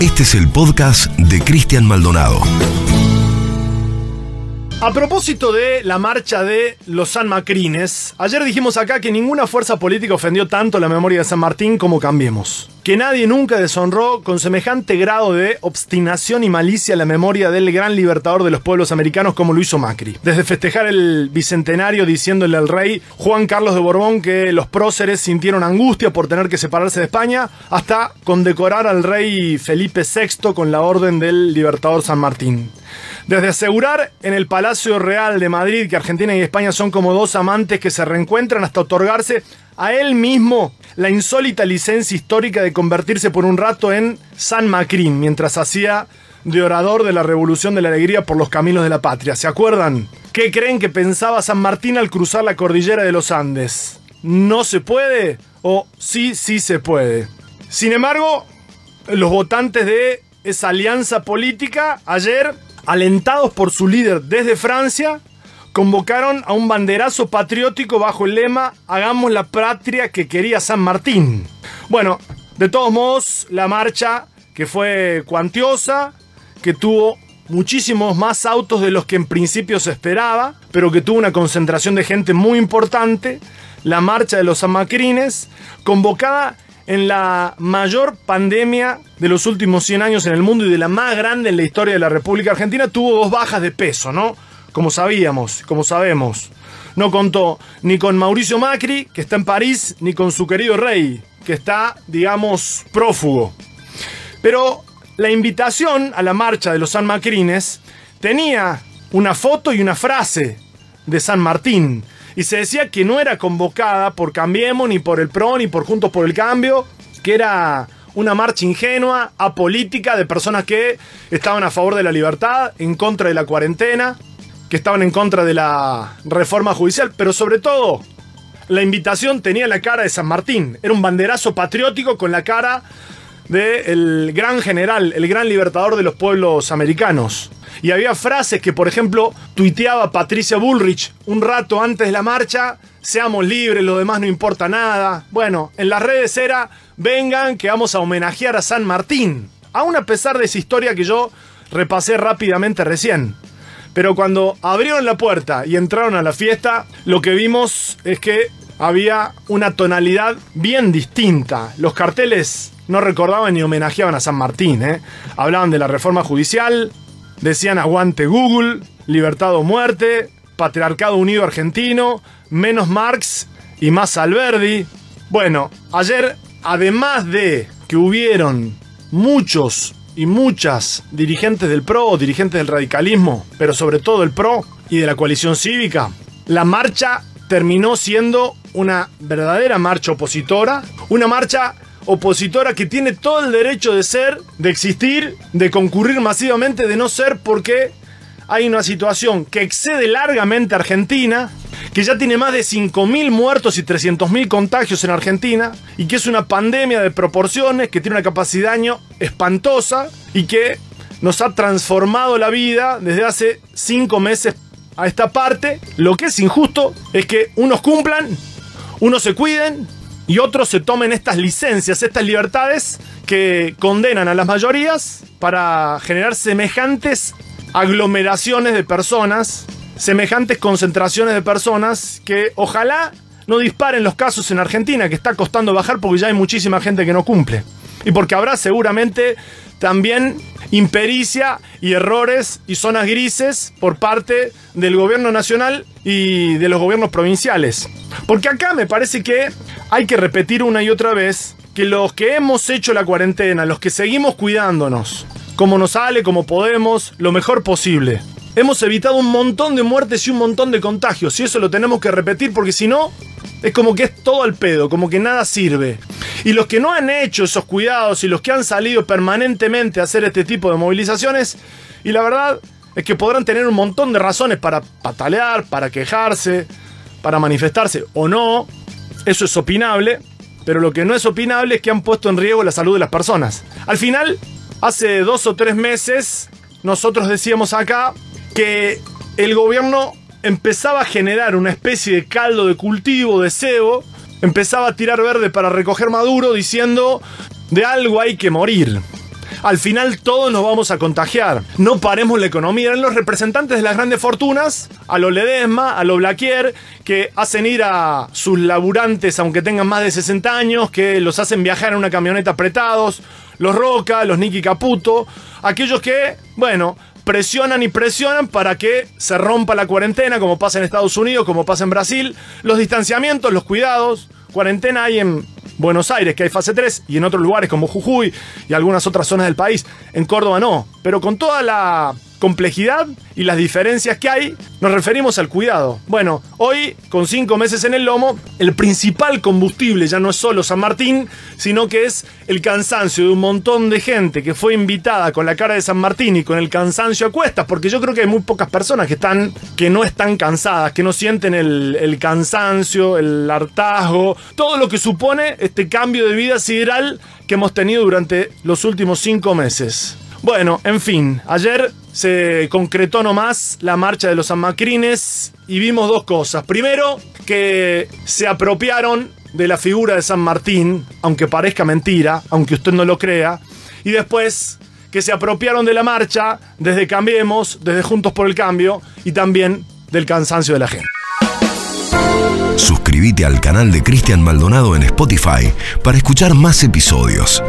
Este es el podcast de Cristian Maldonado. A propósito de la marcha de los San Macrines, ayer dijimos acá que ninguna fuerza política ofendió tanto la memoria de San Martín como Cambiemos. Que nadie nunca deshonró con semejante grado de obstinación y malicia la memoria del gran libertador de los pueblos americanos como lo hizo Macri. Desde festejar el bicentenario diciéndole al rey Juan Carlos de Borbón que los próceres sintieron angustia por tener que separarse de España, hasta condecorar al rey Felipe VI con la orden del libertador San Martín. Desde asegurar en el Palacio Real de Madrid que Argentina y España son como dos amantes que se reencuentran hasta otorgarse a él mismo la insólita licencia histórica de convertirse por un rato en San Macrín mientras hacía de orador de la Revolución de la Alegría por los caminos de la patria. ¿Se acuerdan? ¿Qué creen que pensaba San Martín al cruzar la cordillera de los Andes? ¿No se puede? ¿O sí, sí se puede? Sin embargo, los votantes de esa alianza política ayer alentados por su líder desde Francia, convocaron a un banderazo patriótico bajo el lema Hagamos la patria que quería San Martín. Bueno, de todos modos, la marcha que fue cuantiosa, que tuvo muchísimos más autos de los que en principio se esperaba, pero que tuvo una concentración de gente muy importante, la marcha de los Macrines, convocada en la mayor pandemia de los últimos 100 años en el mundo y de la más grande en la historia de la República Argentina, tuvo dos bajas de peso, ¿no? Como sabíamos, como sabemos. No contó ni con Mauricio Macri, que está en París, ni con su querido rey, que está, digamos, prófugo. Pero la invitación a la marcha de los San Macrines tenía una foto y una frase de San Martín, y se decía que no era convocada por Cambiemos, ni por el PRO, ni por Juntos por el Cambio, que era una marcha ingenua, apolítica, de personas que estaban a favor de la libertad, en contra de la cuarentena, que estaban en contra de la reforma judicial, pero sobre todo la invitación tenía la cara de San Martín, era un banderazo patriótico con la cara del gran general, el gran libertador de los pueblos americanos. Y había frases que, por ejemplo, tuiteaba Patricia Bullrich un rato antes de la marcha, seamos libres, lo demás no importa nada. Bueno, en las redes era, vengan que vamos a homenajear a San Martín. Aún a pesar de esa historia que yo repasé rápidamente recién. Pero cuando abrieron la puerta y entraron a la fiesta, lo que vimos es que había una tonalidad bien distinta. Los carteles no recordaban ni homenajeaban a San Martín. ¿eh? Hablaban de la reforma judicial, decían aguante Google, libertad o muerte, patriarcado unido argentino, menos Marx y más Alberdi. Bueno, ayer, además de que hubieron muchos y muchas dirigentes del PRO, dirigentes del radicalismo, pero sobre todo el PRO y de la coalición cívica, la marcha terminó siendo una verdadera marcha opositora, una marcha opositora que tiene todo el derecho de ser, de existir, de concurrir masivamente, de no ser porque hay una situación que excede largamente a Argentina, que ya tiene más de 5.000 muertos y 300.000 contagios en Argentina, y que es una pandemia de proporciones, que tiene una capacidad de daño espantosa y que nos ha transformado la vida desde hace 5 meses a esta parte. Lo que es injusto es que unos cumplan, unos se cuiden y otros se tomen estas licencias, estas libertades que condenan a las mayorías para generar semejantes aglomeraciones de personas, semejantes concentraciones de personas que ojalá no disparen los casos en Argentina, que está costando bajar porque ya hay muchísima gente que no cumple. Y porque habrá seguramente también impericia y errores y zonas grises por parte del gobierno nacional y de los gobiernos provinciales. Porque acá me parece que hay que repetir una y otra vez que los que hemos hecho la cuarentena, los que seguimos cuidándonos, como nos sale, como podemos, lo mejor posible. Hemos evitado un montón de muertes y un montón de contagios, y eso lo tenemos que repetir porque si no, es como que es todo al pedo, como que nada sirve. Y los que no han hecho esos cuidados y los que han salido permanentemente a hacer este tipo de movilizaciones, y la verdad es que podrán tener un montón de razones para patalear, para quejarse, para manifestarse o no, eso es opinable, pero lo que no es opinable es que han puesto en riesgo la salud de las personas. Al final, hace dos o tres meses, nosotros decíamos acá que el gobierno empezaba a generar una especie de caldo de cultivo, de cebo, empezaba a tirar verde para recoger maduro diciendo de algo hay que morir. al final todos nos vamos a contagiar. No paremos la economía. Eran los representantes de las grandes fortunas, a lo Ledesma, a lo Blaquier, que hacen ir a sus laburantes, aunque tengan más de 60 años, que los hacen viajar en una camioneta apretados, los Roca, los Nicky Caputo, aquellos que, bueno, presionan y presionan para que se rompa la cuarentena, como pasa en Estados Unidos, como pasa en Brasil, los distanciamientos, los cuidados, cuarentena hay en Buenos Aires, que hay fase 3, y en otros lugares como Jujuy y algunas otras zonas del país. En Córdoba no, pero con toda la complejidad y las diferencias que hay, nos referimos al cuidado. Bueno, hoy, con cinco meses en el lomo, el principal combustible ya no es solo San Martín, sino que es el cansancio de un montón de gente que fue invitada con la cara de San Martín y con el cansancio a cuestas, porque yo creo que hay muy pocas personas que están, que no están cansadas, que no sienten el, el cansancio, el hartazgo, todo lo que supone este cambio de vida sideral que hemos tenido durante los últimos cinco meses. Bueno, en fin, ayer se concretó nomás la marcha de los Sanmacrines y vimos dos cosas. Primero, que se apropiaron de la figura de San Martín, aunque parezca mentira, aunque usted no lo crea. Y después, que se apropiaron de la marcha desde Cambiemos, desde Juntos por el Cambio y también del cansancio de la gente. Suscríbete al canal de Cristian Maldonado en Spotify para escuchar más episodios.